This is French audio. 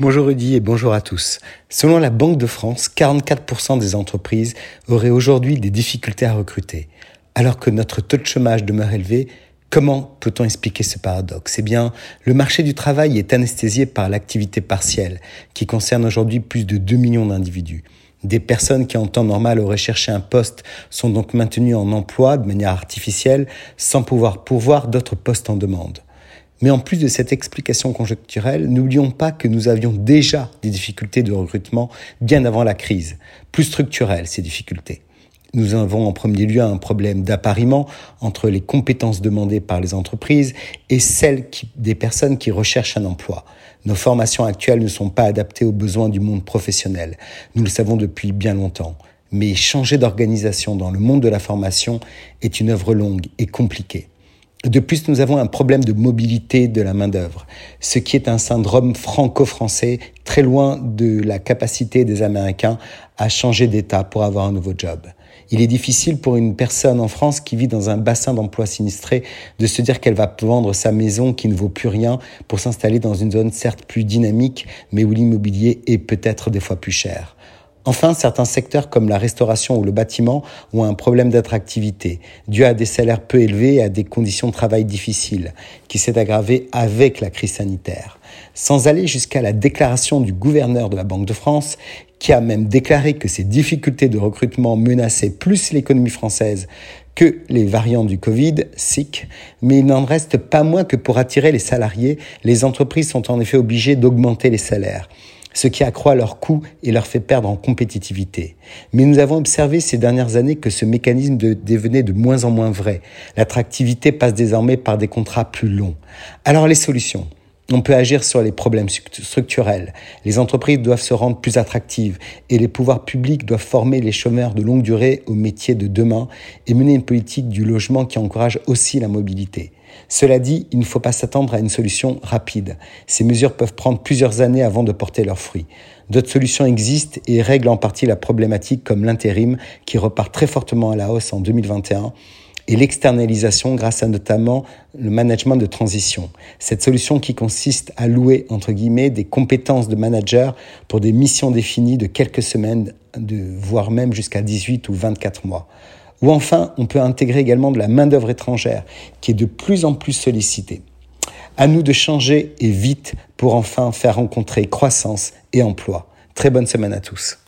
Bonjour Rudy et bonjour à tous. Selon la Banque de France, 44% des entreprises auraient aujourd'hui des difficultés à recruter. Alors que notre taux de chômage demeure élevé, comment peut-on expliquer ce paradoxe? Eh bien, le marché du travail est anesthésié par l'activité partielle, qui concerne aujourd'hui plus de 2 millions d'individus. Des personnes qui en temps normal auraient cherché un poste sont donc maintenues en emploi de manière artificielle sans pouvoir pourvoir d'autres postes en demande. Mais en plus de cette explication conjoncturelle, n'oublions pas que nous avions déjà des difficultés de recrutement bien avant la crise, plus structurelles ces difficultés. Nous avons en premier lieu un problème d'appariement entre les compétences demandées par les entreprises et celles des personnes qui recherchent un emploi. Nos formations actuelles ne sont pas adaptées aux besoins du monde professionnel. Nous le savons depuis bien longtemps. Mais changer d'organisation dans le monde de la formation est une œuvre longue et compliquée. De plus, nous avons un problème de mobilité de la main-d'œuvre, ce qui est un syndrome franco-français très loin de la capacité des Américains à changer d'État pour avoir un nouveau job. Il est difficile pour une personne en France qui vit dans un bassin d'emploi sinistré de se dire qu'elle va vendre sa maison qui ne vaut plus rien pour s'installer dans une zone certes plus dynamique, mais où l'immobilier est peut-être des fois plus cher. Enfin, certains secteurs comme la restauration ou le bâtiment ont un problème d'attractivité, dû à des salaires peu élevés et à des conditions de travail difficiles, qui s'est aggravé avec la crise sanitaire. Sans aller jusqu'à la déclaration du gouverneur de la Banque de France, qui a même déclaré que ces difficultés de recrutement menaçaient plus l'économie française que les variants du Covid, SIC, mais il n'en reste pas moins que pour attirer les salariés, les entreprises sont en effet obligées d'augmenter les salaires ce qui accroît leurs coûts et leur fait perdre en compétitivité. Mais nous avons observé ces dernières années que ce mécanisme devenait de moins en moins vrai. L'attractivité passe désormais par des contrats plus longs. Alors les solutions on peut agir sur les problèmes structurels. Les entreprises doivent se rendre plus attractives et les pouvoirs publics doivent former les chômeurs de longue durée aux métiers de demain et mener une politique du logement qui encourage aussi la mobilité. Cela dit, il ne faut pas s'attendre à une solution rapide. Ces mesures peuvent prendre plusieurs années avant de porter leurs fruits. D'autres solutions existent et règlent en partie la problématique comme l'intérim qui repart très fortement à la hausse en 2021 et l'externalisation grâce à notamment le management de transition. Cette solution qui consiste à louer, entre guillemets, des compétences de manager pour des missions définies de quelques semaines, de, voire même jusqu'à 18 ou 24 mois. Ou enfin, on peut intégrer également de la main-d'œuvre étrangère qui est de plus en plus sollicitée. À nous de changer et vite pour enfin faire rencontrer croissance et emploi. Très bonne semaine à tous.